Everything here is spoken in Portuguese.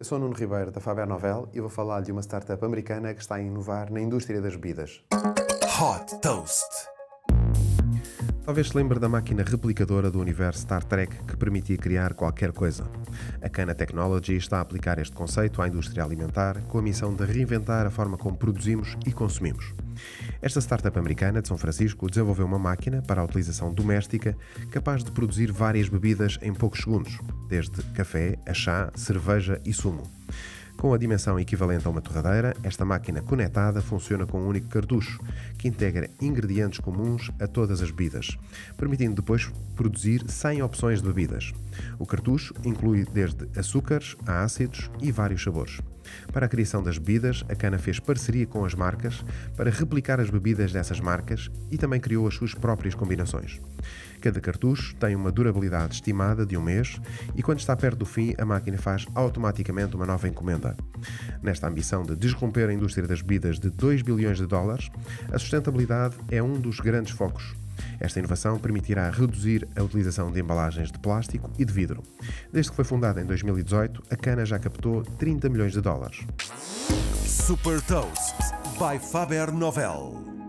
Eu sou Nuno Ribeiro, da Faber Novel, e vou falar de uma startup americana que está a inovar na indústria das bebidas. Hot Toast. Talvez se lembre da máquina replicadora do universo Star Trek que permitia criar qualquer coisa. A Cana Technology está a aplicar este conceito à indústria alimentar com a missão de reinventar a forma como produzimos e consumimos. Esta startup americana de São Francisco desenvolveu uma máquina para a utilização doméstica capaz de produzir várias bebidas em poucos segundos, desde café a chá, cerveja e sumo. Com a dimensão equivalente a uma torradeira, esta máquina conectada funciona com um único cartucho, que integra ingredientes comuns a todas as bebidas, permitindo depois produzir 100 opções de bebidas. O cartucho inclui desde açúcares a ácidos e vários sabores. Para a criação das bebidas, a Cana fez parceria com as marcas para replicar as bebidas dessas marcas e também criou as suas próprias combinações. Cada cartucho tem uma durabilidade estimada de um mês e, quando está perto do fim, a máquina faz automaticamente uma nova encomenda. Nesta ambição de desromper a indústria das bebidas de 2 bilhões de dólares, a sustentabilidade é um dos grandes focos. Esta inovação permitirá reduzir a utilização de embalagens de plástico e de vidro. Desde que foi fundada em 2018, a Cana já captou 30 milhões de dólares. Super Toast by Faber Novel.